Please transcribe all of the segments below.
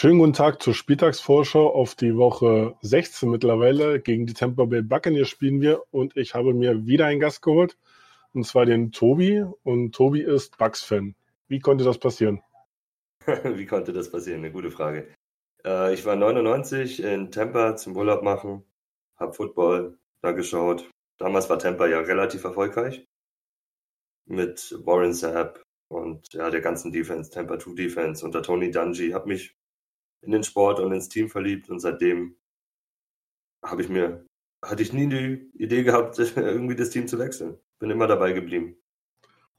Schönen guten Tag zur Spieltagsvorschau auf die Woche 16 mittlerweile. Gegen die Tampa Bay Buccaneers spielen wir und ich habe mir wieder einen Gast geholt und zwar den Tobi und Tobi ist Bucks-Fan. Wie konnte das passieren? Wie konnte das passieren? Eine gute Frage. Äh, ich war 99 in Tampa zum Urlaub machen, habe Football da geschaut. Damals war Tampa ja relativ erfolgreich mit Warren Sapp und ja, der ganzen Defense, Tampa 2 Defense unter Tony Dungy. Habe mich in den Sport und ins Team verliebt und seitdem habe ich mir, hatte ich nie die Idee gehabt, irgendwie das Team zu wechseln. Bin immer dabei geblieben.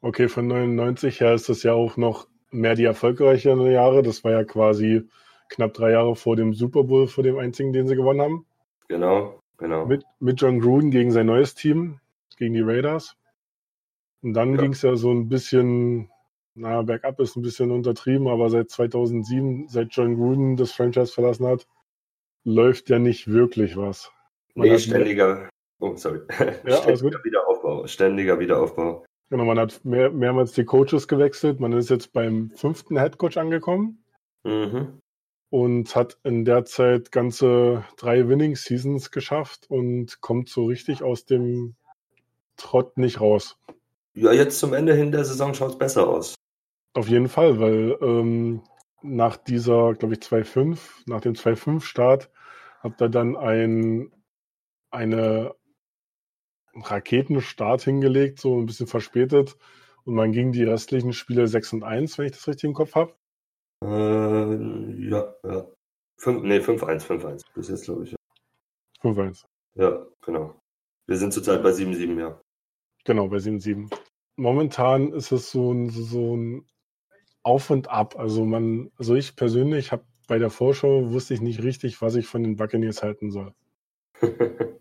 Okay, von 99 her ist das ja auch noch mehr die erfolgreicheren Jahre. Das war ja quasi knapp drei Jahre vor dem Super Bowl, vor dem einzigen, den sie gewonnen haben. Genau, genau. Mit, mit John Gruden gegen sein neues Team, gegen die Raiders. Und dann ja. ging es ja so ein bisschen na, bergab ist ein bisschen untertrieben, aber seit 2007, seit John Gruden das Franchise verlassen hat, läuft ja nicht wirklich was. Man nee, ständiger, oh, sorry. Ja, ständiger Wiederaufbau, ständiger Wiederaufbau. Genau, man hat mehr, mehrmals die Coaches gewechselt. Man ist jetzt beim fünften Headcoach angekommen. Mhm. Und hat in der Zeit ganze drei Winning Seasons geschafft und kommt so richtig aus dem Trott nicht raus. Ja, jetzt zum Ende hin der Saison schaut es besser aus. Auf jeden Fall, weil ähm, nach dieser, glaube ich, 2.5, nach dem 2.5-Start, habt ihr dann ein, eine Raketenstart hingelegt, so ein bisschen verspätet. Und man ging die restlichen Spiele 6 und 1, wenn ich das richtig im Kopf habe. Äh, ja, ja. 5, nee, 5-1, 5-1 bis jetzt, glaube ich. Ja. 5-1. Ja, genau. Wir sind zurzeit bei 7-7, ja. Genau, bei 7-7. Momentan ist es so ein, so ein Auf und Ab. Also man, also ich persönlich habe bei der Vorschau wusste ich nicht richtig, was ich von den Buccaneers halten soll.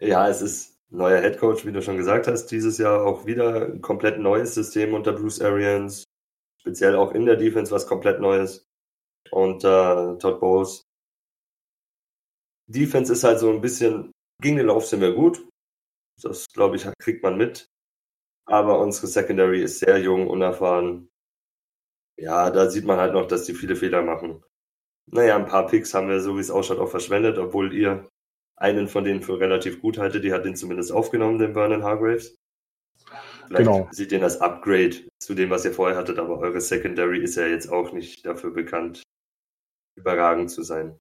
ja, es ist neuer Headcoach, wie du schon gesagt hast, dieses Jahr auch wieder ein komplett neues System unter Bruce Arians, speziell auch in der Defense was komplett Neues unter Todd Bowles. Defense ist halt so ein bisschen, gegen den Lauf sind wir gut. Das, glaube ich, kriegt man mit. Aber unsere Secondary ist sehr jung, unerfahren. Ja, da sieht man halt noch, dass die viele Fehler machen. Naja, ein paar Picks haben wir, so wie es ausschaut, auch verschwendet, obwohl ihr einen von denen für relativ gut haltet. Die hat den zumindest aufgenommen, den Vernon Hargraves. Vielleicht genau. sieht den als Upgrade zu dem, was ihr vorher hattet, aber eure Secondary ist ja jetzt auch nicht dafür bekannt, überragend zu sein.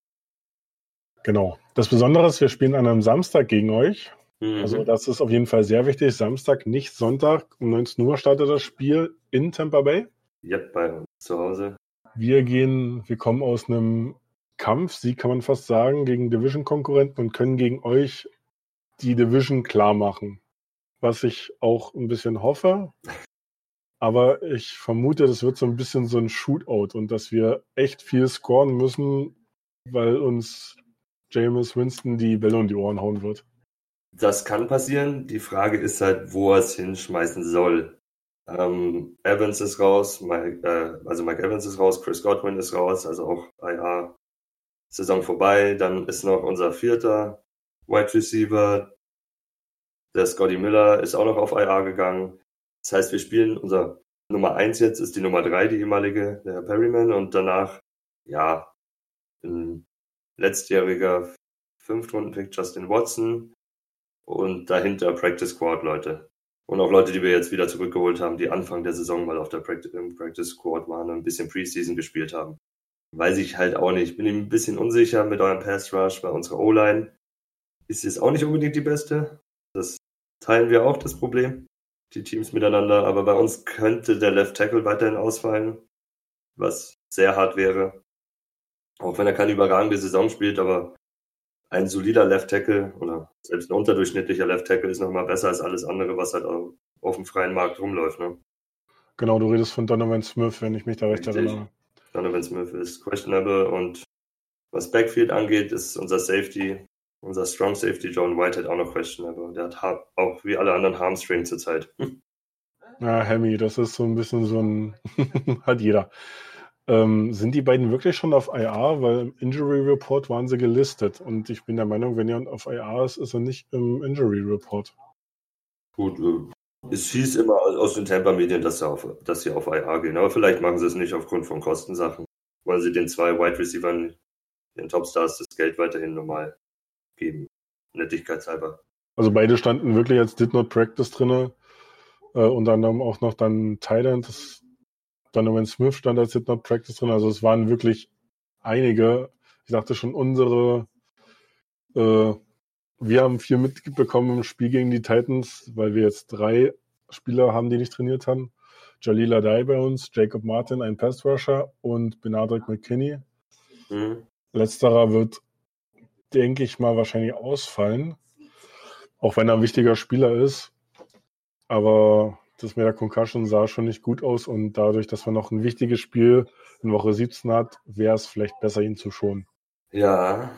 Genau. Das Besondere ist, wir spielen an einem Samstag gegen euch. Mhm. Also das ist auf jeden Fall sehr wichtig. Samstag, nicht Sonntag. Um 19 Uhr startet das Spiel in Tampa Bay. Ja, bei uns zu Hause. Wir gehen, wir kommen aus einem Kampf, sie kann man fast sagen, gegen Division-Konkurrenten und können gegen euch die Division klar machen. Was ich auch ein bisschen hoffe. Aber ich vermute, das wird so ein bisschen so ein Shootout und dass wir echt viel scoren müssen, weil uns James Winston die Bälle um die Ohren hauen wird. Das kann passieren. Die Frage ist halt, wo er es hinschmeißen soll. Ähm, Evans ist raus, Mike, äh, also Mike Evans ist raus, Chris Godwin ist raus, also auch IA Saison vorbei. Dann ist noch unser vierter Wide Receiver, der Scotty Miller, ist auch noch auf IA gegangen. Das heißt, wir spielen unser Nummer eins jetzt ist die Nummer drei, die ehemalige, der Perryman, und danach, ja, ein letztjähriger Fünftrunden-Pick Justin Watson und dahinter Practice Squad Leute. Und auch Leute, die wir jetzt wieder zurückgeholt haben, die Anfang der Saison mal auf der Practice Squad waren und ein bisschen Preseason gespielt haben. Weiß ich halt auch nicht. Bin ein bisschen unsicher mit eurem Pass Rush, bei unserer O-Line ist jetzt auch nicht unbedingt die beste. Das teilen wir auch, das Problem. Die Teams miteinander. Aber bei uns könnte der Left Tackle weiterhin ausfallen, was sehr hart wäre. Auch wenn er keine überragende Saison spielt, aber ein solider Left Tackle oder selbst ein unterdurchschnittlicher Left Tackle ist nochmal besser als alles andere, was halt auf dem freien Markt rumläuft. Ne? Genau, du redest von Donovan Smith, wenn ich mich da recht Richtig. erinnere. Donovan Smith ist questionable und was Backfield angeht, ist unser Safety, unser Strong Safety John Whitehead auch noch questionable. Der hat auch wie alle anderen Harmstring zurzeit. Ja, Hemi, das ist so ein bisschen so ein, hat jeder. Ähm, sind die beiden wirklich schon auf IR? Weil im Injury Report waren sie gelistet. Und ich bin der Meinung, wenn jemand auf IR ist, ist er nicht im Injury Report. Gut, äh, es hieß immer aus den Tampa-Medien, dass, dass, sie auf IR gehen. Aber vielleicht machen sie es nicht aufgrund von Kostensachen. wollen sie den zwei Wide Receivers, den Topstars, das Geld weiterhin normal geben. Nettigkeitshalber. Also beide standen wirklich als Did Not Practice drin. Äh, unter anderem auch noch dann Thailand, das Donovan Smith stand als Did Not Practice drin. Also es waren wirklich einige. Ich dachte schon, unsere äh, wir haben viel mitbekommen im Spiel gegen die Titans, weil wir jetzt drei Spieler haben, die nicht trainiert haben. Jalila Dai bei uns, Jacob Martin, ein Pass Rusher und Benadryl McKinney. Mhm. Letzterer wird, denke ich mal, wahrscheinlich ausfallen. Auch wenn er ein wichtiger Spieler ist. Aber das mit der Concussion sah schon nicht gut aus und dadurch, dass man noch ein wichtiges Spiel in Woche 17 hat, wäre es vielleicht besser, ihn zu schonen. Ja,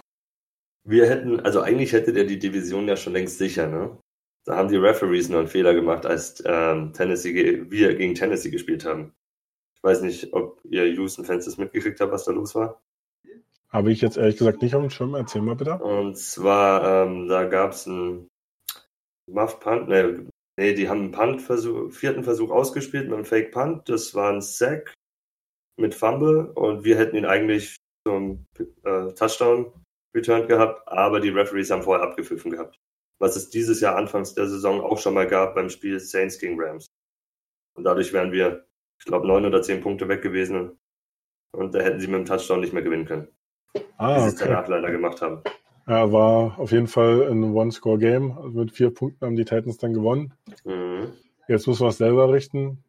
wir hätten, also eigentlich hätte der die Division ja schon längst sicher, ne? Da haben die Referees nur einen Fehler gemacht, als ähm, Tennessee, wir gegen Tennessee gespielt haben. Ich weiß nicht, ob ihr Houston-Fans das mitgekriegt habt, was da los war. Habe ich jetzt ehrlich gesagt nicht auf dem Schirm. Erzähl mal bitte. Und zwar, ähm, da gab es einen Muff Punt, ne, nee, die haben einen Punt-Versuch, vierten Versuch ausgespielt mit einem Fake Punt. Das war ein Sack mit Fumble und wir hätten ihn eigentlich zum äh, Touchdown returned gehabt, aber die Referees haben vorher abgepfiffen gehabt. Was es dieses Jahr anfangs der Saison auch schon mal gab beim Spiel Saints gegen Rams. Und dadurch wären wir, ich glaube, neun oder zehn Punkte weg gewesen. Und da hätten sie mit dem Touchdown nicht mehr gewinnen können. Ah, wie sie es danach leider gemacht haben. Ja, war auf jeden Fall ein One-Score-Game. Also mit vier Punkten haben die Titans dann gewonnen. Mhm. Jetzt müssen wir es selber richten.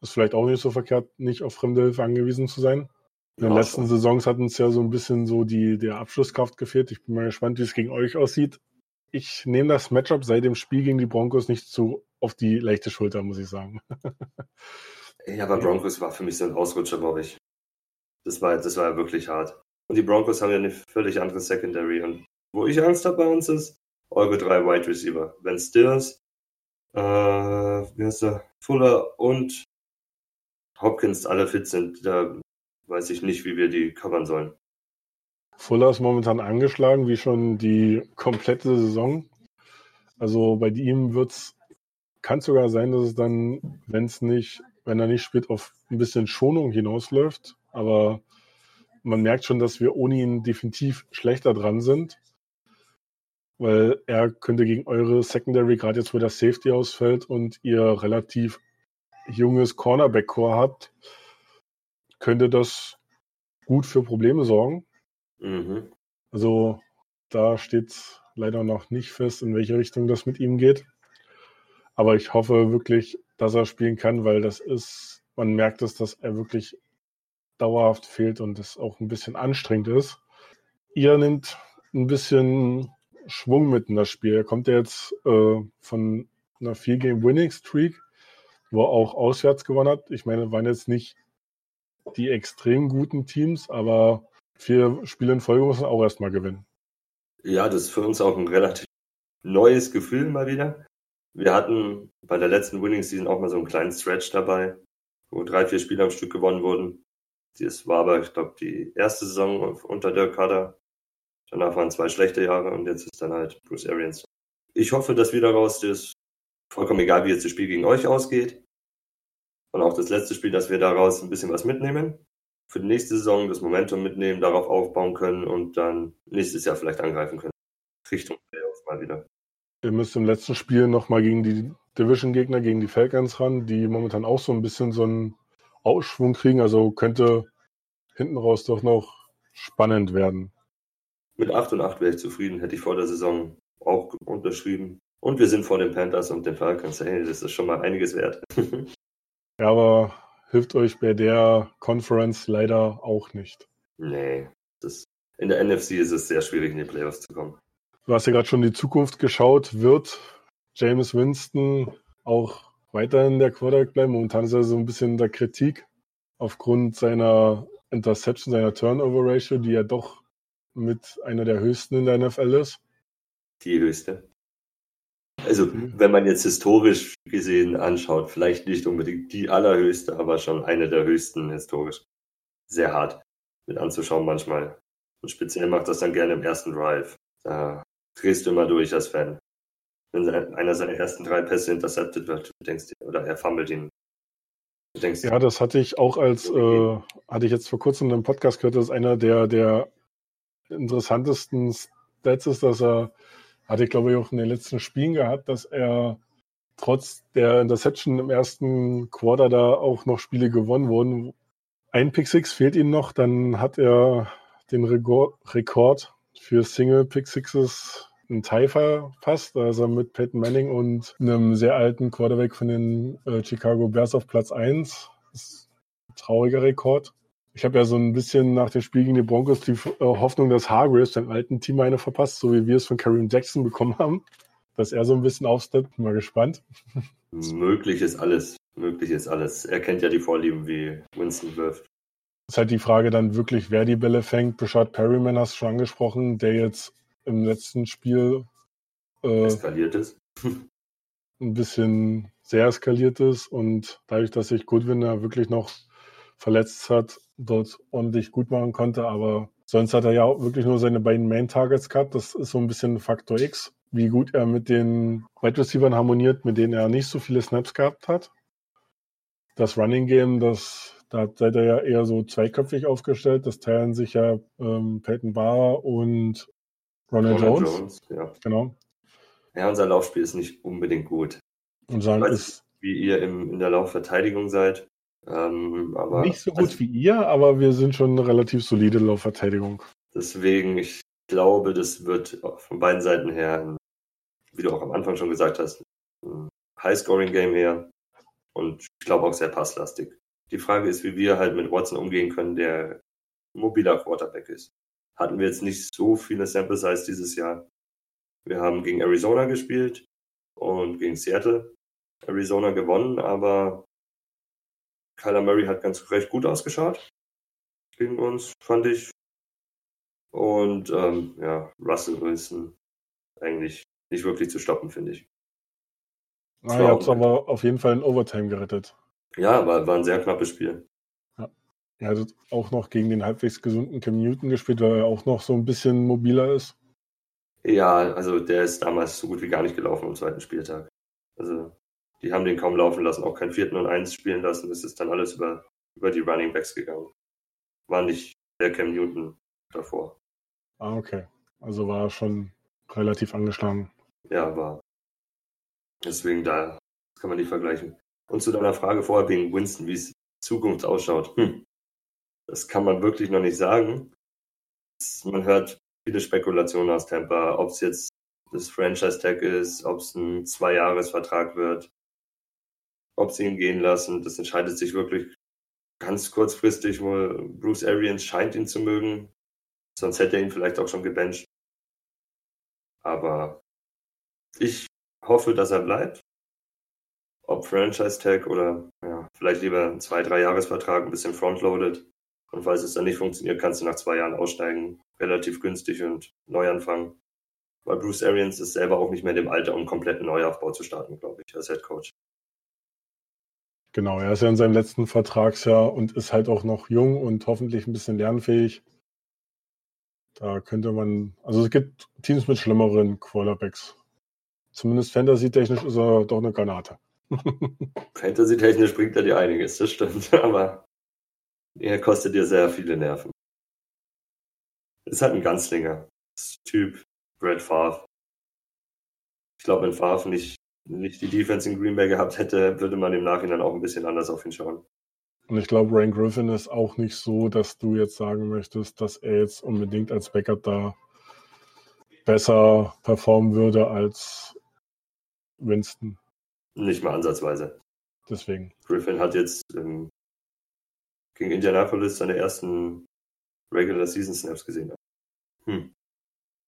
Ist vielleicht auch nicht so verkehrt, nicht auf fremde Hilfe angewiesen zu sein. In den letzten Saisons hat uns ja so ein bisschen so die, der Abschlusskraft gefehlt. Ich bin mal gespannt, wie es gegen euch aussieht. Ich nehme das Matchup seit dem Spiel gegen die Broncos nicht zu auf die leichte Schulter, muss ich sagen. ja, aber Broncos war für mich so ein Ausrutscher, glaube ich. Das war, das war ja wirklich hart. Und die Broncos haben ja eine völlig andere Secondary. Und wo ich Angst habe bei uns ist, eure drei Wide Receiver. Wenn Stills, äh, wie heißt der, Fuller und Hopkins alle fit sind, da weiß ich nicht, wie wir die covern sollen. Fuller ist momentan angeschlagen, wie schon die komplette Saison. Also bei ihm wird's, kann sogar sein, dass es dann, wenn es nicht, wenn er nicht spielt, auf ein bisschen Schonung hinausläuft. Aber man merkt schon, dass wir ohne ihn definitiv schlechter dran sind. Weil er könnte gegen eure Secondary, gerade jetzt, wo der Safety ausfällt und ihr relativ junges Cornerback-Core habt, könnte das gut für Probleme sorgen. Mhm. Also da steht leider noch nicht fest, in welche Richtung das mit ihm geht. Aber ich hoffe wirklich, dass er spielen kann, weil das ist, man merkt es, dass er wirklich dauerhaft fehlt und es auch ein bisschen anstrengend ist. Ihr nimmt ein bisschen Schwung mit in das Spiel. Er kommt jetzt äh, von einer Vier-Game-Winning-Streak, wo er auch auswärts gewonnen hat. Ich meine, waren jetzt nicht die extrem guten Teams, aber vier Spiele in Folge muss man auch erstmal gewinnen. Ja, das ist für uns auch ein relativ neues Gefühl mal wieder. Wir hatten bei der letzten Winning Season auch mal so einen kleinen Stretch dabei, wo drei, vier Spiele am Stück gewonnen wurden. Das war aber, ich glaube, die erste Saison unter der Kader. Danach waren zwei schlechte Jahre und jetzt ist dann halt Bruce Arians. Ich hoffe, dass wir daraus das vollkommen egal, wie jetzt das Spiel gegen euch ausgeht, und auch das letzte Spiel, dass wir daraus ein bisschen was mitnehmen. Für die nächste Saison das Momentum mitnehmen, darauf aufbauen können und dann nächstes Jahr vielleicht angreifen können. Richtung Playoffs mal wieder. Ihr müsst im letzten Spiel nochmal gegen die Division-Gegner, gegen die Falcons ran, die momentan auch so ein bisschen so einen Ausschwung kriegen. Also könnte hinten raus doch noch spannend werden. Mit 8 und 8 wäre ich zufrieden, hätte ich vor der Saison auch unterschrieben. Und wir sind vor den Panthers und den Falcons. Hey, das ist schon mal einiges wert. Ja, aber hilft euch bei der Conference leider auch nicht. Nee, das, in der NFC ist es sehr schwierig, in die Playoffs zu kommen. Du hast ja gerade schon die Zukunft geschaut. Wird James Winston auch weiterhin der Quarterback bleiben? Momentan ist er so ein bisschen in der Kritik aufgrund seiner Interception, seiner Turnover-Ratio, die ja doch mit einer der höchsten in der NFL ist. Die höchste. Also, mhm. wenn man jetzt historisch gesehen anschaut, vielleicht nicht unbedingt die allerhöchste, aber schon eine der höchsten historisch. Sehr hart mit anzuschauen manchmal. Und speziell macht das dann gerne im ersten Drive. Da drehst du immer durch als Fan. Wenn einer seiner ersten drei Pässe intercepted wird, denkst du, oder er fummelt ihn. Denkst, ja, das hatte ich auch als, äh, hatte ich jetzt vor kurzem in einem Podcast gehört, dass einer der, der interessantesten Stats ist, dass er, hatte ich glaube ich auch in den letzten Spielen gehabt, dass er trotz der Interception im ersten Quarter da auch noch Spiele gewonnen wurden. Ein Pick Six fehlt ihm noch, dann hat er den Rekord für Single Pick Sixes ein Tie verpasst, also mit Peyton Manning und einem sehr alten Quarterback von den äh, Chicago Bears auf Platz 1. Das ist ein trauriger Rekord. Ich habe ja so ein bisschen nach dem Spiel gegen die Broncos die äh, Hoffnung, dass Hargreaves seinem alten Team eine verpasst, so wie wir es von Kareem Jackson bekommen haben. Dass er so ein bisschen aufsteppt. Mal gespannt. Möglich ist alles. Möglich ist alles. Er kennt ja die Vorlieben, wie Winston wirft. Ist halt die Frage dann wirklich, wer die Bälle fängt. Bashard Perryman hast du schon angesprochen, der jetzt im letzten Spiel äh, eskaliert ist. ein bisschen sehr eskaliert ist und dadurch, dass sich Goodwin ja wirklich noch verletzt hat, dort ordentlich gut machen konnte. Aber sonst hat er ja auch wirklich nur seine beiden Main-Targets gehabt. Das ist so ein bisschen Faktor X, wie gut er mit den Wide Receivers harmoniert, mit denen er nicht so viele Snaps gehabt hat. Das Running Game, das da seid ihr ja eher so zweiköpfig aufgestellt. Das teilen sich ja ähm, Peyton Barr und Ronald, Ronald Jones. Jones. Ja. Genau. Ja, unser Laufspiel ist nicht unbedingt gut. Und sagen, ist wie ihr im, in der Laufverteidigung seid. Ähm, aber nicht so gut also, wie ihr, aber wir sind schon eine relativ solide Laufverteidigung. Deswegen, ich glaube, das wird von beiden Seiten her, wie du auch am Anfang schon gesagt hast, ein High-Scoring-Game her und ich glaube auch sehr passlastig. Die Frage ist, wie wir halt mit Watson umgehen können, der mobiler Quarterback ist hatten wir jetzt nicht so viele Sample Size dieses Jahr. Wir haben gegen Arizona gespielt und gegen Seattle. Arizona gewonnen, aber Kyler Murray hat ganz recht gut ausgeschaut gegen uns, fand ich. Und ähm, ja, Russell Wilson eigentlich nicht wirklich zu stoppen, finde ich. Ah, ihr habt aber auf jeden Fall in Overtime gerettet. Ja, war, war ein sehr knappes Spiel. Er hat auch noch gegen den halbwegs gesunden Cam Newton gespielt, weil er auch noch so ein bisschen mobiler ist. Ja, also der ist damals so gut wie gar nicht gelaufen am zweiten Spieltag. Also die haben den kaum laufen lassen, auch kein vierten und eins spielen lassen. Es ist dann alles über, über die Running Backs gegangen. War nicht der Cam Newton davor. Ah, okay. Also war er schon relativ angeschlagen. Ja, war. Deswegen da kann man nicht vergleichen. Und zu deiner Frage vorher wegen Winston, wie es Zukunft ausschaut. Hm. Das kann man wirklich noch nicht sagen. Man hört viele Spekulationen aus Tampa, ob es jetzt das Franchise-Tag ist, ob es ein Zwei-Jahres-Vertrag wird, ob sie ihn gehen lassen. Das entscheidet sich wirklich ganz kurzfristig. Bruce Arians scheint ihn zu mögen. Sonst hätte er ihn vielleicht auch schon gebencht. Aber ich hoffe, dass er bleibt. Ob Franchise-Tag oder ja, vielleicht lieber ein Zwei-, Drei-Jahres-Vertrag, ein bisschen frontloaded. Und falls es dann nicht funktioniert, kannst du nach zwei Jahren aussteigen, relativ günstig und neu anfangen. Weil Bruce Arians ist selber auch nicht mehr in dem Alter, um einen kompletten Neuaufbau zu starten, glaube ich, als Head Coach. Genau, er ist ja in seinem letzten Vertragsjahr und ist halt auch noch jung und hoffentlich ein bisschen lernfähig. Da könnte man, also es gibt Teams mit schlimmeren Quarterbacks. Zumindest Fantasy-technisch ist er doch eine Granate. Fantasy-technisch bringt er dir einiges, das stimmt. Aber er kostet dir sehr viele Nerven. Ist halt ein Ganzlinger. Typ Brad Favre. Ich glaube, wenn Favre nicht, nicht die Defense in Green Bay gehabt hätte, würde man im Nachhinein auch ein bisschen anders auf ihn schauen. Und ich glaube, Ryan Griffin ist auch nicht so, dass du jetzt sagen möchtest, dass er jetzt unbedingt als Backup da besser performen würde als Winston. Nicht mal ansatzweise. Deswegen. Griffin hat jetzt im gegen Indianapolis seine ersten Regular Season Snaps gesehen habe. Hm.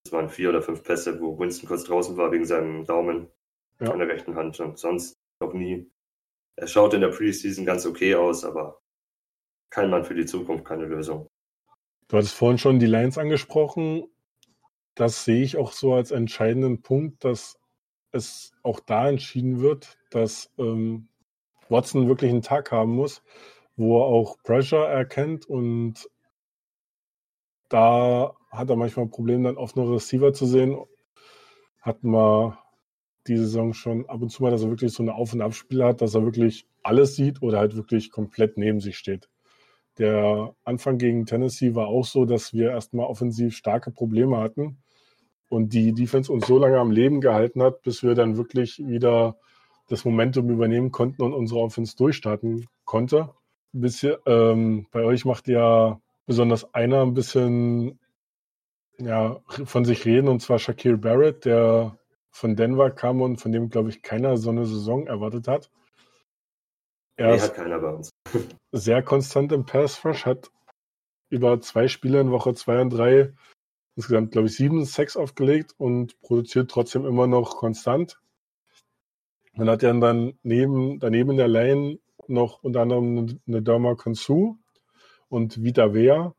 Das waren vier oder fünf Pässe, wo Winston kurz draußen war wegen seinem Daumen ja. an der rechten Hand und sonst noch nie. Er schaut in der Preseason ganz okay aus, aber kein Mann für die Zukunft, keine Lösung. Du hattest vorhin schon die Lines angesprochen. Das sehe ich auch so als entscheidenden Punkt, dass es auch da entschieden wird, dass ähm, Watson wirklich einen Tag haben muss wo er auch Pressure erkennt und da hat er manchmal Probleme, dann offene Receiver zu sehen. Hatten wir die Saison schon ab und zu mal, dass er wirklich so eine Auf- und Abspiele hat, dass er wirklich alles sieht oder halt wirklich komplett neben sich steht. Der Anfang gegen Tennessee war auch so, dass wir erstmal offensiv starke Probleme hatten und die Defense uns so lange am Leben gehalten hat, bis wir dann wirklich wieder das Momentum übernehmen konnten und unsere Offense durchstarten konnte. Bisschen, ähm, bei euch macht ja besonders einer ein bisschen ja, von sich reden, und zwar Shaquille Barrett, der von Denver kam und von dem, glaube ich, keiner so eine Saison erwartet hat. Er nee, hat keiner bei uns. sehr konstant im Pass Rush, hat über zwei Spiele in Woche zwei und drei insgesamt, glaube ich, sieben Sacks aufgelegt und produziert trotzdem immer noch konstant. Man hat ja dann neben, daneben in der Lane noch unter anderem eine Dama Konsu und Vita Wea.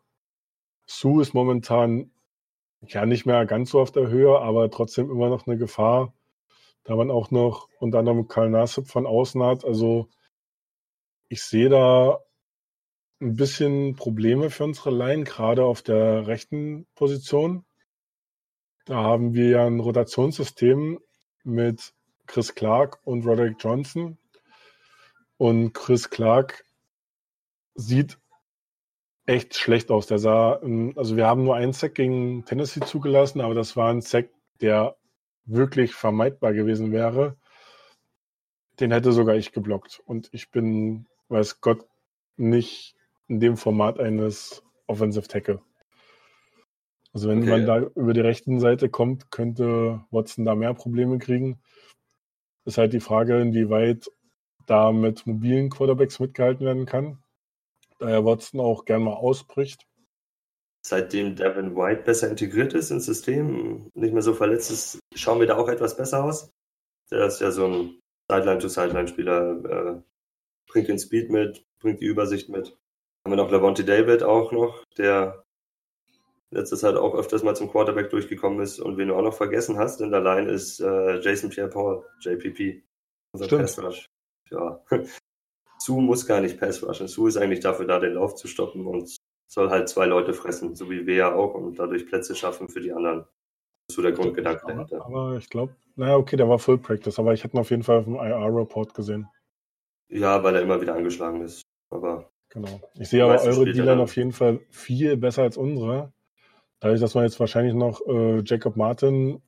Su ist momentan ja nicht mehr ganz so auf der Höhe, aber trotzdem immer noch eine Gefahr, da man auch noch unter anderem Karl Nassib von außen hat. Also ich sehe da ein bisschen Probleme für unsere Line, gerade auf der rechten Position. Da haben wir ja ein Rotationssystem mit Chris Clark und Roderick Johnson. Und Chris Clark sieht echt schlecht aus. Der sah, also wir haben nur einen Sack gegen Tennessee zugelassen, aber das war ein Sack, der wirklich vermeidbar gewesen wäre. Den hätte sogar ich geblockt. Und ich bin, weiß Gott, nicht in dem Format eines Offensive Tackle. Also wenn okay. man da über die rechten Seite kommt, könnte Watson da mehr Probleme kriegen. Ist halt die Frage, inwieweit da mit mobilen Quarterbacks mitgehalten werden kann daher Watson auch gern mal ausbricht. Seitdem Devin White besser integriert ist ins System, nicht mehr so verletzt ist, schauen wir da auch etwas besser aus. Der ist ja so ein Sideline-to-Sideline-Spieler, äh, bringt den Speed mit, bringt die Übersicht mit. Haben wir noch Lavonte David auch noch, der letztes Zeit auch öfters mal zum Quarterback durchgekommen ist. Und wen du auch noch vergessen hast in der Line ist äh, Jason Pierre-Paul, JPP, unser Stimmt. Ja, Su muss gar nicht Pass rushen. Su ist eigentlich dafür da, den Lauf zu stoppen und soll halt zwei Leute fressen, so wie wir ja auch und dadurch Plätze schaffen für die anderen. Das ist so der Grundgedanke dahinter. Aber ich glaube, naja, okay, der war Full Practice, aber ich hätte ihn auf jeden Fall auf dem IR-Report gesehen. Ja, weil er immer wieder angeschlagen ist. Aber genau. Ich sehe aber eure Dealer auf jeden Fall viel besser als unsere. Dadurch, dass wir jetzt wahrscheinlich noch äh, Jacob Martin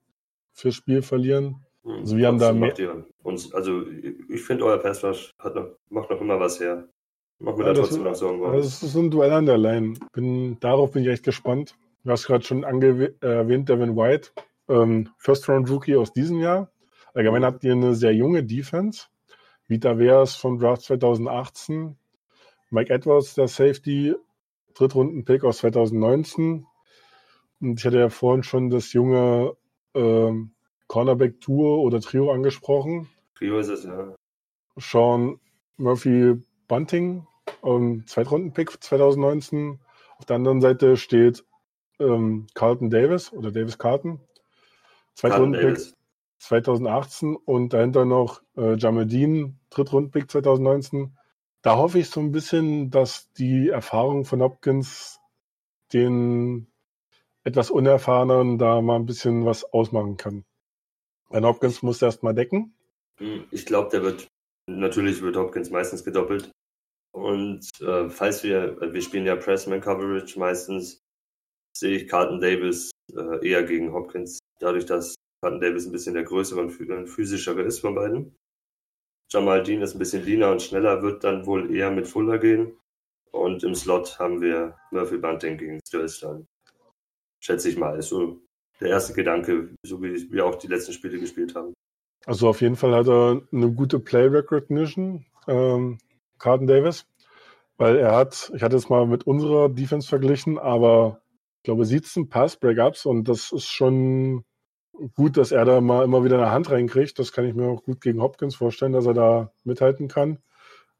fürs Spiel verlieren, also wir haben da mehr. Uns, also ich finde, euer Pass Rush noch, macht noch immer was her. Macht mir ja, da trotzdem noch Sorgen. Das ist ein Duell an der Line. Bin, darauf bin ich echt gespannt. Du hast gerade schon erwähnt, Devin White, ähm, First Round Rookie aus diesem Jahr. Allgemein habt ihr eine sehr junge Defense. Vita Veas vom Draft 2018. Mike Edwards, der Safety, Drittrunden-Pick aus 2019. Und ich hatte ja vorhin schon das junge ähm, Cornerback-Tour oder Trio angesprochen. Trio ist es, ja. Sean Murphy Bunting, um, Zweitrunden-Pick 2019. Auf der anderen Seite steht ähm, Carlton Davis oder Davis Carlton. Zweitrunden-Pick 2018 und dahinter noch äh, Jamedin, Drittrunden-Pick 2019. Da hoffe ich so ein bisschen, dass die Erfahrung von Hopkins den etwas Unerfahrenen da mal ein bisschen was ausmachen kann. Ben Hopkins muss erst mal decken. Hm, ich glaube, der wird, natürlich wird Hopkins meistens gedoppelt. Und äh, falls wir, wir spielen ja Pressman Coverage meistens, sehe ich Carlton Davis äh, eher gegen Hopkins, dadurch, dass Carlton Davis ein bisschen der größere und physischere ist von beiden. Jamal Dean ist ein bisschen leaner und schneller, wird dann wohl eher mit Fuller gehen. Und im Slot haben wir Murphy Bunting gegen Stills dann. Schätze ich mal. Ist so der erste Gedanke, so wie wir auch die letzten Spiele gespielt haben. Also auf jeden Fall hat er eine gute Play Recognition, ähm, Carden Davis, weil er hat, ich hatte es mal mit unserer Defense verglichen, aber ich glaube 17 Pass Breakups und das ist schon gut, dass er da mal immer wieder eine Hand reinkriegt. Das kann ich mir auch gut gegen Hopkins vorstellen, dass er da mithalten kann.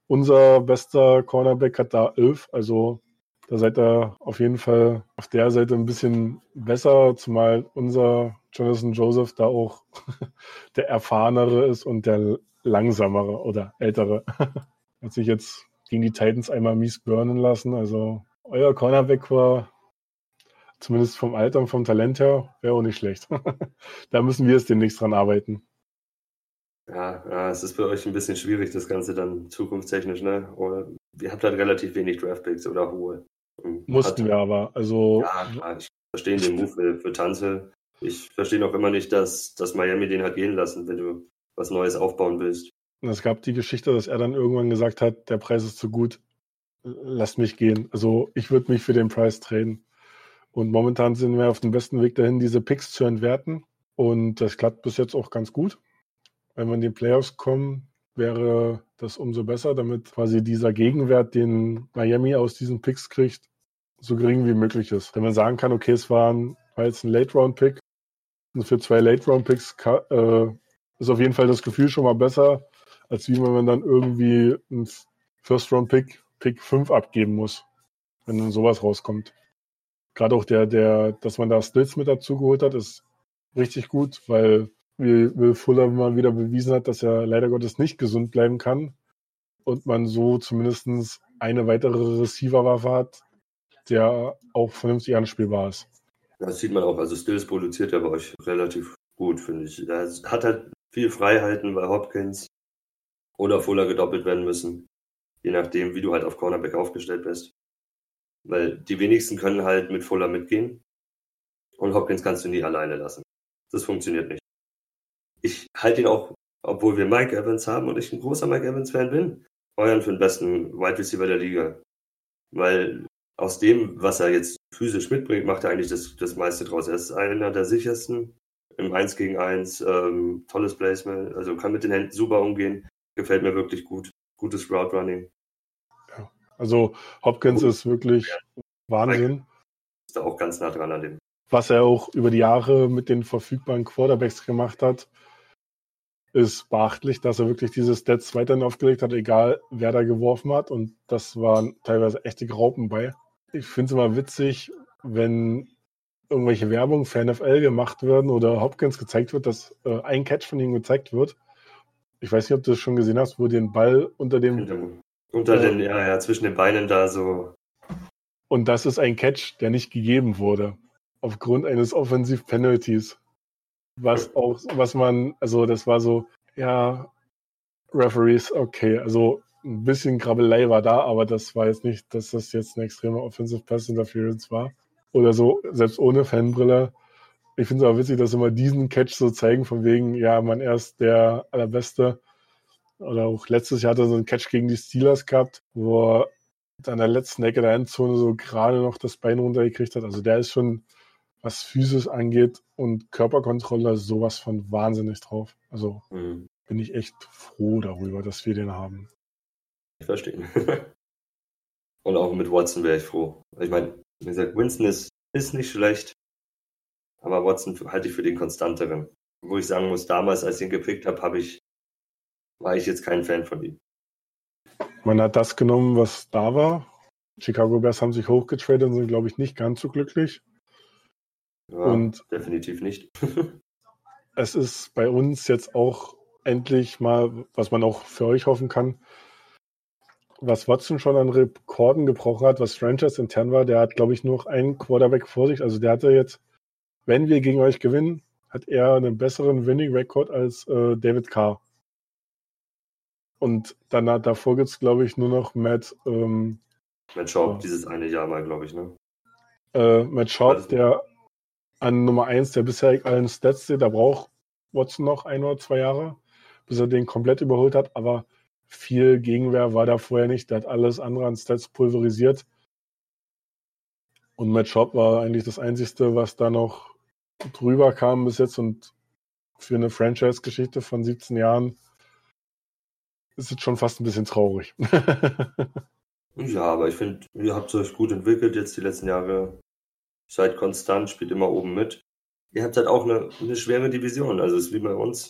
Unser bester Cornerback hat da 11, also da seid ihr auf jeden Fall auf der Seite ein bisschen besser, zumal unser Jonathan Joseph da auch der erfahrenere ist und der langsamere oder ältere. Hat sich jetzt gegen die Titans einmal mies burnen lassen. Also euer Cornerback war zumindest vom Alter und vom Talent her, wäre auch nicht schlecht. da müssen wir es demnächst dran arbeiten. Ja, es ist für euch ein bisschen schwierig, das Ganze dann zukunftstechnisch, ne? Oder ihr habt halt relativ wenig Draftpicks oder hohe. Mussten Hat, wir aber. Also, ja, ich verstehe den Move für, für Tanzel. Ich verstehe noch immer nicht, dass, dass Miami den hat gehen lassen, wenn du was Neues aufbauen willst. Es gab die Geschichte, dass er dann irgendwann gesagt hat, der Preis ist zu gut, lasst mich gehen. Also ich würde mich für den Preis drehen. Und momentan sind wir auf dem besten Weg dahin, diese Picks zu entwerten. Und das klappt bis jetzt auch ganz gut. Wenn wir in die Playoffs kommen, wäre das umso besser, damit quasi dieser Gegenwert, den Miami aus diesen Picks kriegt, so gering wie möglich ist. Wenn man sagen kann, okay, es war, ein, war jetzt ein Late-Round-Pick, und für zwei Late-Round-Picks äh, ist auf jeden Fall das Gefühl schon mal besser, als wie wenn man dann irgendwie einen First-Round-Pick, Pick 5 abgeben muss, wenn dann sowas rauskommt. Gerade auch der, der, dass man da Stills mit dazu geholt hat, ist richtig gut, weil wie Will Fuller mal wieder bewiesen hat, dass er leider Gottes nicht gesund bleiben kann und man so zumindest eine weitere Receiver-Waffe hat, der auch vernünftig anspielbar ist. Das sieht man auch. Also Stills produziert ja bei euch relativ gut, finde ich. Er hat halt viel Freiheiten, weil Hopkins oder Fuller gedoppelt werden müssen. Je nachdem, wie du halt auf Cornerback aufgestellt bist. Weil die wenigsten können halt mit Fuller mitgehen. Und Hopkins kannst du nie alleine lassen. Das funktioniert nicht. Ich halte ihn auch, obwohl wir Mike Evans haben und ich ein großer Mike Evans-Fan bin, euren für den besten Wide Receiver der Liga. Weil aus dem, was er jetzt physisch mitbringt, macht er eigentlich das, das meiste draus. Er ist einer der sichersten im 1 gegen 1, ähm, tolles Placement, also kann mit den Händen super umgehen, gefällt mir wirklich gut. Gutes Route Running. Ja. Also Hopkins gut. ist wirklich ja. Wahnsinn. Ist da auch ganz nah dran an dem. Was er auch über die Jahre mit den verfügbaren Quarterbacks gemacht hat, ist beachtlich, dass er wirklich diese Stats weiterhin aufgelegt hat, egal wer da geworfen hat. Und das waren teilweise echte Graupen bei ich finde es immer witzig, wenn irgendwelche Werbung für NFL gemacht werden oder Hopkins gezeigt wird, dass äh, ein Catch von ihm gezeigt wird. Ich weiß nicht, ob du das schon gesehen hast, wo den Ball unter dem. Unter äh, den, ja, ja, zwischen den Beinen da so. Und das ist ein Catch, der nicht gegeben wurde. Aufgrund eines Offensive Penalties. Was auch, was man, also das war so, ja, Referees, okay, also ein bisschen Krabbelei war da, aber das war jetzt nicht, dass das jetzt eine extreme Offensive Pass Interference war. Oder so, selbst ohne Fanbrille. Ich finde es aber witzig, dass immer diesen Catch so zeigen, von wegen, ja, man erst der allerbeste. Oder auch letztes Jahr hat er so einen Catch gegen die Steelers gehabt, wo er an der letzten Ecke der Endzone so gerade noch das Bein runtergekriegt hat. Also der ist schon, was Physis angeht und Körperkontrolle, sowas von wahnsinnig drauf. Also mhm. bin ich echt froh darüber, dass wir den haben. Ich verstehe. Und auch mit Watson wäre ich froh. Ich meine, wie gesagt, Winston ist, ist nicht schlecht, aber Watson halte ich für den konstanteren. Wo ich sagen muss, damals, als ich ihn gepickt habe, habe ich, war ich jetzt kein Fan von ihm. Man hat das genommen, was da war. Chicago Bears haben sich hochgetradet und sind, glaube ich, nicht ganz so glücklich. Ja, und definitiv nicht. es ist bei uns jetzt auch endlich mal, was man auch für euch hoffen kann, was Watson schon an Rekorden gebrochen hat, was Franchise intern war, der hat, glaube ich, nur noch einen Quarterback vor sich. Also der hatte jetzt, wenn wir gegen euch gewinnen, hat er einen besseren Winning-Rekord als äh, David Carr. Und dann hat, davor gibt es, glaube ich, nur noch Matt. Ähm, Matt Schaub, äh, dieses eine Jahr mal, glaube ich, ne? Äh, Matt Schaub, der an Nummer 1 der bisher allen Stats steht, da braucht Watson noch ein oder zwei Jahre, bis er den komplett überholt hat. Aber viel Gegenwehr war da vorher nicht. Der hat alles andere an Stats pulverisiert. Und Matt Schaub war eigentlich das Einzige, was da noch drüber kam bis jetzt. Und für eine Franchise-Geschichte von 17 Jahren ist es schon fast ein bisschen traurig. ja, aber ich finde, ihr habt euch gut entwickelt jetzt die letzten Jahre. Seid konstant, spielt immer oben mit. Ihr habt halt auch eine, eine schwere Division. Also es ist wie bei uns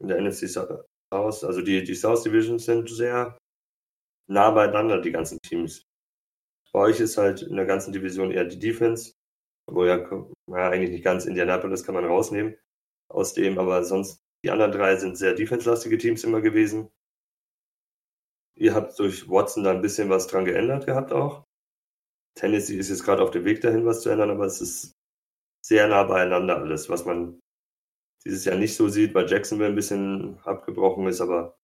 in der NFC South. Also die, die South Divisions sind sehr nah beieinander, die ganzen Teams. Bei euch ist halt in der ganzen Division eher die Defense, wo ja, ja eigentlich nicht ganz Indianapolis kann man rausnehmen aus dem, aber sonst die anderen drei sind sehr defense-lastige Teams immer gewesen. Ihr habt durch Watson da ein bisschen was dran geändert gehabt auch. Tennessee ist jetzt gerade auf dem Weg dahin, was zu ändern, aber es ist sehr nah beieinander alles, was man dieses Jahr nicht so sieht, weil Jacksonville ein bisschen abgebrochen ist, aber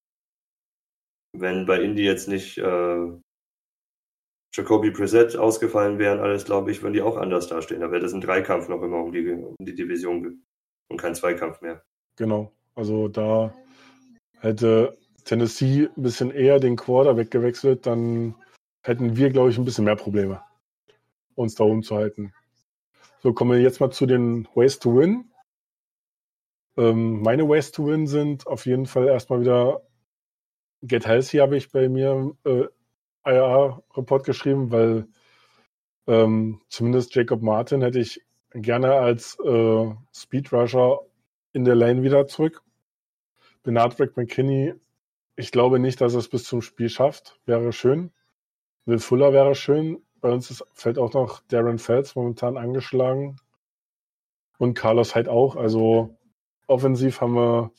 wenn bei Indy jetzt nicht äh, Jacoby Brissett ausgefallen wären, alles glaube ich, würden die auch anders dastehen. Da wäre das ein Dreikampf noch immer um die, um die Division und kein Zweikampf mehr. Genau. Also da hätte Tennessee ein bisschen eher den Quarter weggewechselt, dann hätten wir, glaube ich, ein bisschen mehr Probleme, uns da oben zu halten. So, kommen wir jetzt mal zu den Ways to Win. Ähm, meine Ways to Win sind auf jeden Fall erstmal wieder Get Healthy habe ich bei mir äh, IR-Report geschrieben, weil ähm, zumindest Jacob Martin hätte ich gerne als äh, Speedrusher in der Lane wieder zurück. Bernard McKinney, ich glaube nicht, dass er es bis zum Spiel schafft. Wäre schön. Will Fuller wäre schön. Bei uns ist, fällt auch noch Darren Fels momentan angeschlagen. Und Carlos halt auch. Also offensiv haben wir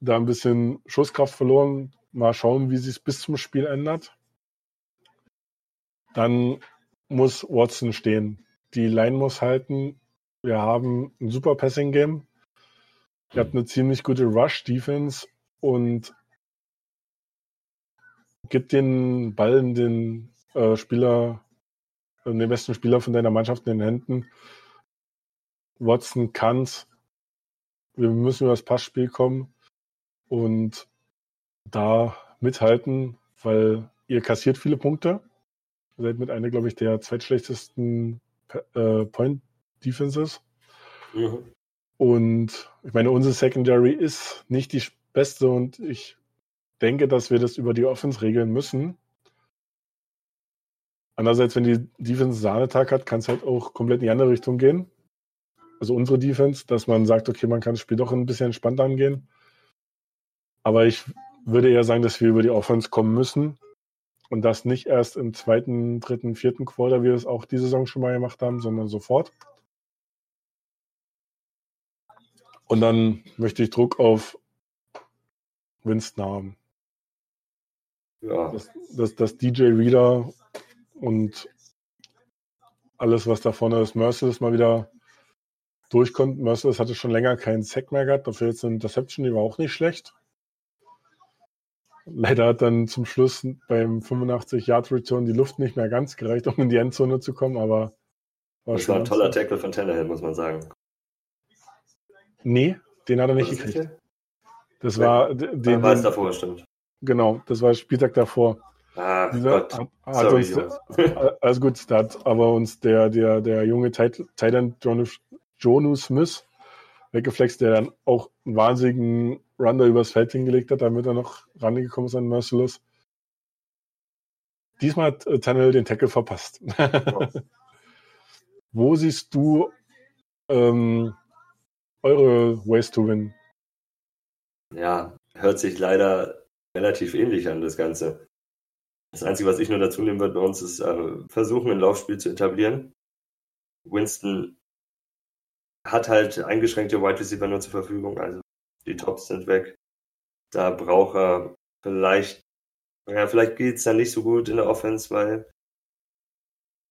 da ein bisschen Schusskraft verloren. Mal schauen, wie sich es bis zum Spiel ändert. Dann muss Watson stehen. Die Line muss halten. Wir haben ein super Passing-Game. Ihr habt eine ziemlich gute Rush-Defense und gibt den Ball in den äh, Spieler, in den besten Spieler von deiner Mannschaft in den Händen. Watson kann's. Wir müssen über das Passspiel kommen und da mithalten, weil ihr kassiert viele Punkte. Ihr seid mit einer, glaube ich, der zweitschlechtesten äh, Point Defenses. Mhm. Und ich meine, unsere Secondary ist nicht die beste und ich denke, dass wir das über die Offense regeln müssen. Andererseits, wenn die Defense Sahnetag hat, kann es halt auch komplett in die andere Richtung gehen. Also unsere Defense, dass man sagt, okay, man kann das Spiel doch ein bisschen entspannter angehen. Aber ich würde eher sagen, dass wir über die Offense kommen müssen. Und das nicht erst im zweiten, dritten, vierten Quarter, wie wir es auch diese Saison schon mal gemacht haben, sondern sofort. Und dann möchte ich Druck auf Winston haben. Ja. Dass, dass, dass DJ Reader und alles, was da vorne ist, Merciless mal wieder durchkommt. Merciless hatte schon länger keinen Sack mehr gehabt, dafür jetzt eine Interception, die war auch nicht schlecht. Leider hat dann zum Schluss beim 85-Yard-Return die Luft nicht mehr ganz gereicht, um in die Endzone zu kommen, aber war Das war ein toller Tackle von Tannehill, muss man sagen. Nee, den hat er nicht gekriegt. Das war den. War es davor, stimmt. Genau, das war Spieltag davor. Ah, Dieser Gott. Sorry, uns, alles gut, da hat aber uns der, der, der junge Titan Jonu Smith weggeflext, der dann auch einen wahnsinnigen Run da übers Feld hingelegt hat, damit er noch rangekommen ist an Merciless. Diesmal hat äh, Tunnel den Tackle verpasst. Wo siehst du ähm, eure Ways to Win? Ja, hört sich leider relativ ähnlich an, das Ganze. Das Einzige, was ich nur dazu nehmen würde bei uns, ist äh, versuchen, ein Laufspiel zu etablieren. Winston hat halt eingeschränkte Wide Receiver nur zur Verfügung, also die Tops sind weg. Da braucht er vielleicht, ja, vielleicht geht's dann nicht so gut in der Offense, weil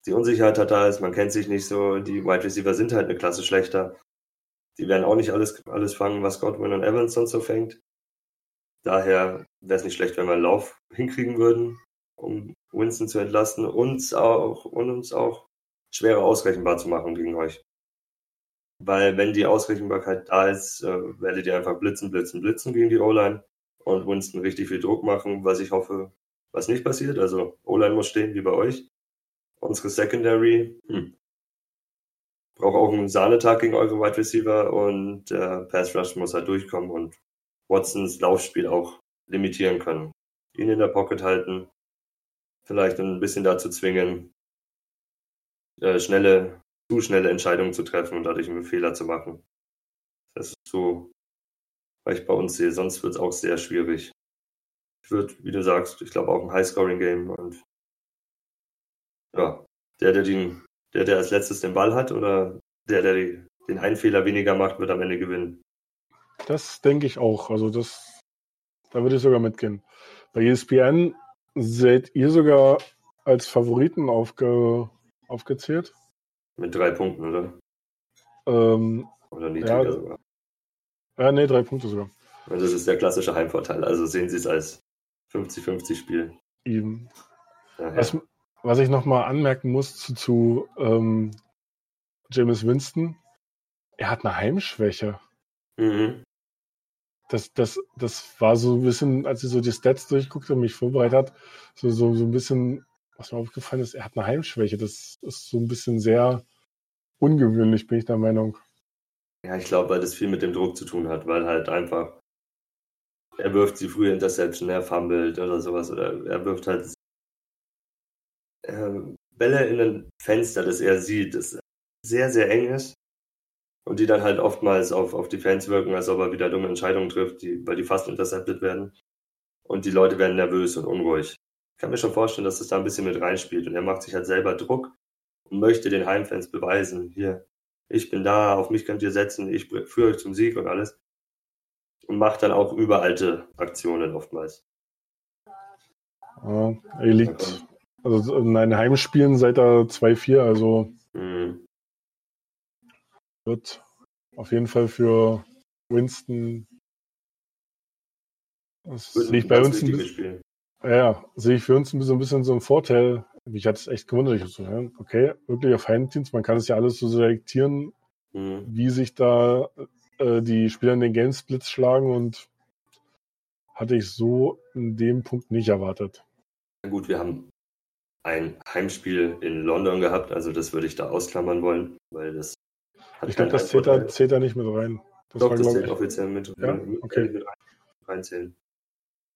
die Unsicherheit hat da ist, man kennt sich nicht so, die Wide Receiver sind halt eine Klasse schlechter. Die werden auch nicht alles, alles fangen, was Godwin und Evans sonst so fängt. Daher wäre es nicht schlecht, wenn wir einen Lauf hinkriegen würden, um Winston zu entlasten und auch, und uns auch schwerer ausrechenbar zu machen gegen euch. Weil wenn die Ausrechenbarkeit da ist, äh, werdet ihr einfach blitzen, blitzen, blitzen gegen die O-Line und Winston richtig viel Druck machen, was ich hoffe, was nicht passiert. Also O-Line muss stehen wie bei euch. Unsere Secondary hm, braucht auch einen Sahnetag gegen eure Wide Receiver und äh, Pass Rush muss halt durchkommen und Watsons Laufspiel auch limitieren können. Ihn in der Pocket halten, vielleicht ein bisschen dazu zwingen, äh, schnelle zu schnelle Entscheidungen zu treffen und dadurch einen Fehler zu machen. Das ist so, was ich bei uns sehe. Sonst wird es auch sehr schwierig. Ich würde, wie du sagst, ich glaube auch ein High-Scoring-Game und ja, der, der den, der, der als letztes den Ball hat oder der, der den einen Fehler weniger macht, wird am Ende gewinnen. Das denke ich auch. Also das, da würde ich sogar mitgehen. Bei ESPN seht ihr sogar als Favoriten aufge, aufgezählt? Mit drei Punkten, oder? Ähm, Oder niedriger Ja. sogar. Ja, nee, drei Punkte sogar. Und das ist der klassische Heimvorteil. Also sehen Sie es als 50-50-Spiel. Eben. Daher. Was, was ich nochmal anmerken muss zu, zu ähm, James Winston, er hat eine Heimschwäche. Mhm. Das, das, das war so ein bisschen, als ich so die Stats durchguckte und mich vorbereitet hat, so, so, so ein bisschen, was mir aufgefallen ist, er hat eine Heimschwäche. Das ist so ein bisschen sehr ungewöhnlich, bin ich der Meinung. Ja, ich glaube, weil das viel mit dem Druck zu tun hat, weil halt einfach er wirft sie frühe Interception, er fummelt oder sowas oder er wirft halt äh, Bälle in ein Fenster, das er sieht, das sehr, sehr eng ist und die dann halt oftmals auf, auf die Fans wirken, als ob er wieder dumme Entscheidungen trifft, die, weil die fast intercepted werden und die Leute werden nervös und unruhig. Ich kann mir schon vorstellen, dass das da ein bisschen mit reinspielt und er macht sich halt selber Druck und möchte den Heimfans beweisen, hier, ich bin da, auf mich könnt ihr setzen, ich führe euch zum Sieg und alles. Und macht dann auch überalte Aktionen oftmals. Ja, er liegt also in den Heimspielen seit er 2-4, also Mhm. Wird auf jeden Fall für Winston. Das sehe ich bei uns ein bisschen, ja, sehe ich für uns ein bisschen, ein bisschen so einen Vorteil. Mich hat es echt gewundert. Ich so, ja, okay, wirklich auf Heimteams, man kann es ja alles so selektieren, Mhm. wie sich da äh, die Spieler in den Gamesplits schlagen und hatte ich so in dem Punkt nicht erwartet. Na gut, wir haben ein Heimspiel in London gehabt, also das würde ich da ausklammern wollen, weil das hat Ich glaube, das zählt da, zählt da nicht mit rein. Das Doch, war, das zählt ich, offiziell mit, Ja? Okay. mit rein, reinzählen.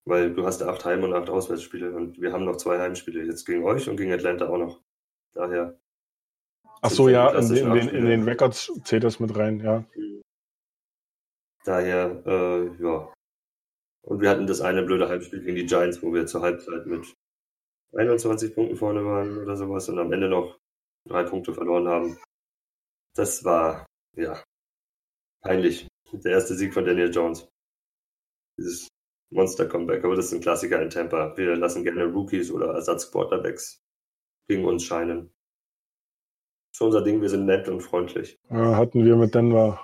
Weil du hast acht Heim- und acht Auswärtsspiele und wir haben noch zwei Heimspiele, jetzt gegen euch und gegen Atlanta auch noch. Daher. Ach so, ja in, den- in, den, in den Records zählt das mit rein, ja. Daher, äh, ja. Und wir hatten das eine blöde Heimspiel gegen die Giants, wo wir zur Halbzeit mit 21 Punkten vorne waren oder sowas und am Ende noch drei Punkte verloren haben. Das war, ja, peinlich. Der erste Sieg von Daniel Jones. Dieses Monster-Comeback, aber das ist ein Klassiker in Tampa. Wir lassen gerne Rookies oder Ersatzquarterbacks gegen uns scheinen. Das ist unser Ding, wir sind nett und freundlich. Ja, hatten wir mit Denver.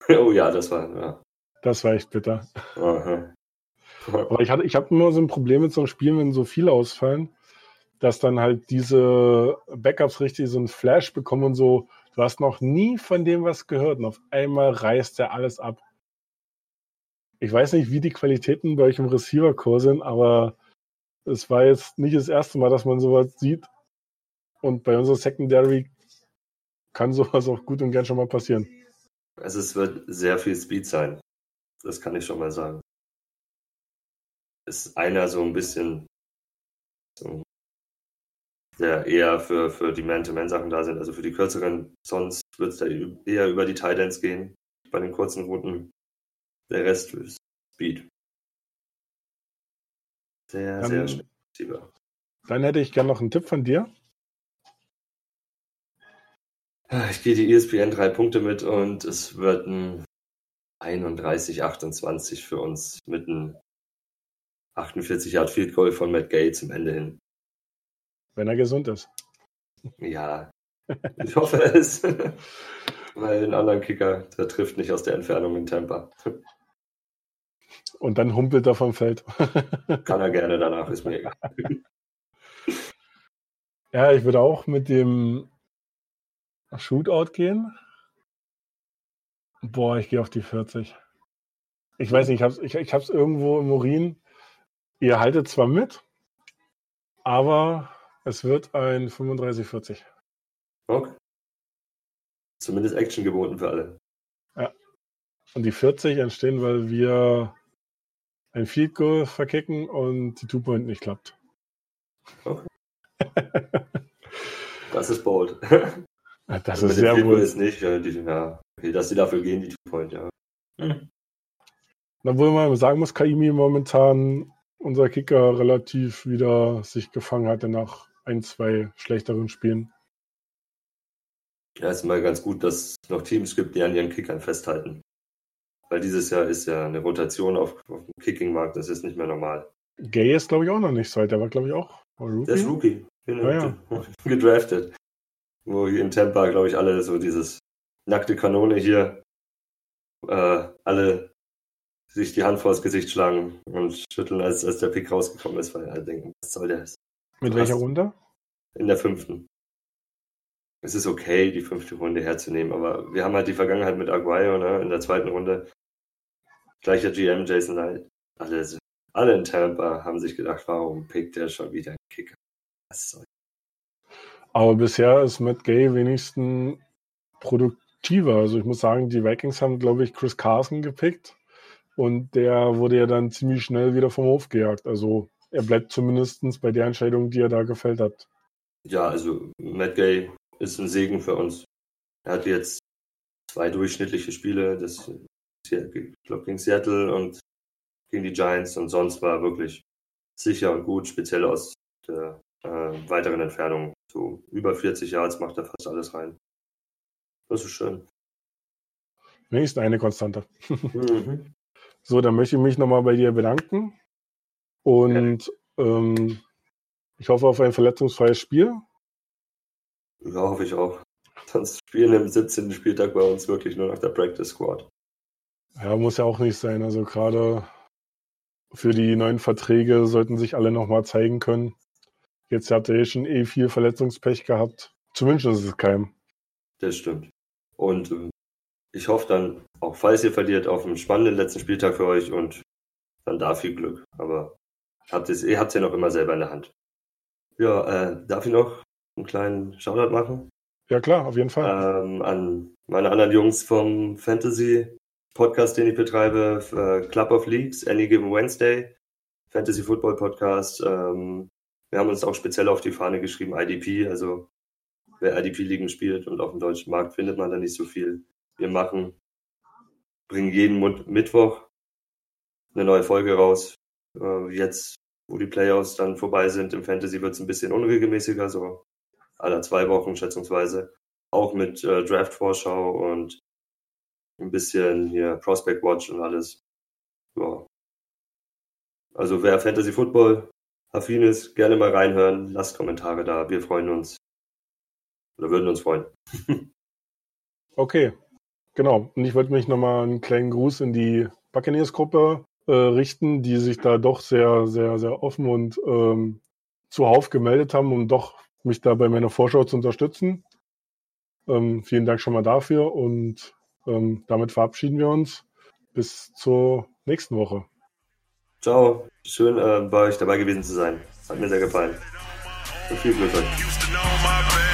oh ja, das war, ja. Das war echt bitter. Aha. Aber ich hatte, ich habe immer so ein Problem mit so einem Spiel, wenn so viele ausfallen, dass dann halt diese Backups richtig so einen Flash bekommen und so, du hast noch nie von dem was gehört und auf einmal reißt er alles ab. Ich weiß nicht, wie die Qualitäten bei euch im Receiver-Core sind, aber es war jetzt nicht das erste Mal, dass man sowas sieht. Und bei unserer Secondary kann sowas auch gut und gern schon mal passieren. Also es wird sehr viel Speed sein. Das kann ich schon mal sagen. Ist einer so ein bisschen, so, der eher für, für die Man-to-Man-Sachen da sind, also für die kürzeren. Sonst wird es da eher über die Titans gehen. Bei den kurzen Routen. Der Rest ist Speed. Sehr, sehr Dann, schnell. dann hätte ich gern noch einen Tipp von dir. Ich gehe die ESPN drei Punkte mit und es wird ein 31, 28 für uns mit einem 48 Yard Field Goal von Matt Gay zum Ende hin. Wenn er gesund ist. Ja, ich hoffe es. Weil den anderen Kicker, der trifft nicht aus der Entfernung in Tampa. Und dann humpelt er vom Feld. Kann er gerne danach, ist mir egal. Ja, ich würde auch mit dem Shootout gehen. Boah, ich gehe auf die 40. Ich weiß nicht, ich hab's, ich, ich hab's irgendwo im Urin. Ihr haltet zwar mit, aber es wird ein 35-40. Okay. Zumindest Action geboten für alle. Und die 40 entstehen, weil wir ein Field Goal verkicken und die Two-Point nicht klappt. Das ist bold. Das Also ist mit dem sehr wohl. ist nicht, ja, die, ja, okay, dass sie dafür gehen, die Two-Point, ja. Obwohl man sagen muss, Kaimi momentan unser Kicker relativ wieder sich gefangen hatte nach ein, zwei schlechteren Spielen. Ja, ist mal ganz gut, dass es noch Teams gibt, die an ihren Kickern festhalten. Weil dieses Jahr ist ja eine Rotation auf, auf dem Kicking-Markt, das ist nicht mehr normal. Gay ist, glaube ich, auch noch nicht so alt. Der war, glaube ich, auch Rookie. Der ist Rookie. Genau. Ja, Gedraftet. Wo in Tampa, glaube ich, alle so dieses nackte Kanone hier. Äh, alle sich die Hand vor das Gesicht schlagen und schütteln, als, als der Pick rausgekommen ist, weil alle denken, was soll der? Mit welcher Runde? In der fünften. Es ist okay, die fünfte Runde herzunehmen, aber wir haben halt die Vergangenheit mit Aguayo ne, in der zweiten Runde. Gleicher GM Jason Light. Alle, alle in Tampa haben sich gedacht, warum pickt der schon wieder einen Kicker? Was soll aber bisher ist Matt Gay wenigstens produktiver. Also ich muss sagen, die Vikings haben, glaube ich, Chris Carson gepickt und der wurde ja dann ziemlich schnell wieder vom Hof gejagt. Also er bleibt zumindest bei der Entscheidung, die er da gefällt hat. Ja, also Matt Gay ist ein Segen für uns. Er hat jetzt zwei durchschnittliche Spiele, das ich glaube gegen Seattle und gegen die Giants und sonst war er wirklich sicher und gut, speziell aus der äh, weiteren Entfernung. So über 40 Yards macht er fast alles rein. Das ist schön. Wenigstens eine Konstante. mhm. So, dann möchte ich mich nochmal bei dir bedanken. Und ähm, ich hoffe auf ein verletzungsfreies Spiel. Ja, hoffe ich auch. Sonst spielen im 17. Spieltag bei uns wirklich nur nach der Practice Squad. Ja, muss ja auch nicht sein. Also gerade für die neuen Verträge sollten sich alle nochmal zeigen können. Jetzt habt ihr eh schon eh viel Verletzungspech gehabt. Zumindest ist es keinem. Das stimmt. Und äh, ich hoffe dann, auch falls ihr verliert, auf einen spannenden letzten Spieltag für euch und dann da viel Glück. Aber habt ihr habt es ja noch immer selber in der Hand. Ja, äh, darf ich noch einen kleinen Shoutout machen? Ja klar, auf jeden Fall. Ähm, an meine anderen Jungs vom Fantasy Podcast, den ich betreibe, äh, Club of Leagues, Any Given Wednesday, Fantasy Football Podcast. Ähm, wir haben uns auch speziell auf die Fahne geschrieben, IDP, also wer IDP-Ligen spielt und auf dem deutschen Markt findet man da nicht so viel. Wir machen, bringen jeden Mittwoch eine neue Folge raus. Äh, jetzt, wo die Playoffs dann vorbei sind im Fantasy, wird es ein bisschen unregelmäßiger, so aller zwei Wochen schätzungsweise. Auch mit äh, Draft-Vorschau und ein bisschen hier Prospect Watch und alles. Ja. Also wer Fantasy Football affin ist, gerne mal reinhören. Lasst Kommentare da. Wir freuen uns. Oder würden uns freuen. okay, genau. Und ich wollte mich nochmal einen kleinen Gruß in die Buccaneers-Gruppe äh, richten, die sich da doch sehr, sehr, sehr offen und ähm, zuhauf gemeldet haben, um doch mich da bei meiner Vorschau zu unterstützen. Ähm, vielen Dank schon mal dafür und ähm, damit verabschieden wir uns. Bis zur nächsten Woche. Ciao. Schön, äh, bei euch dabei gewesen zu sein. Hat mir sehr gefallen. Und viel Glück euch.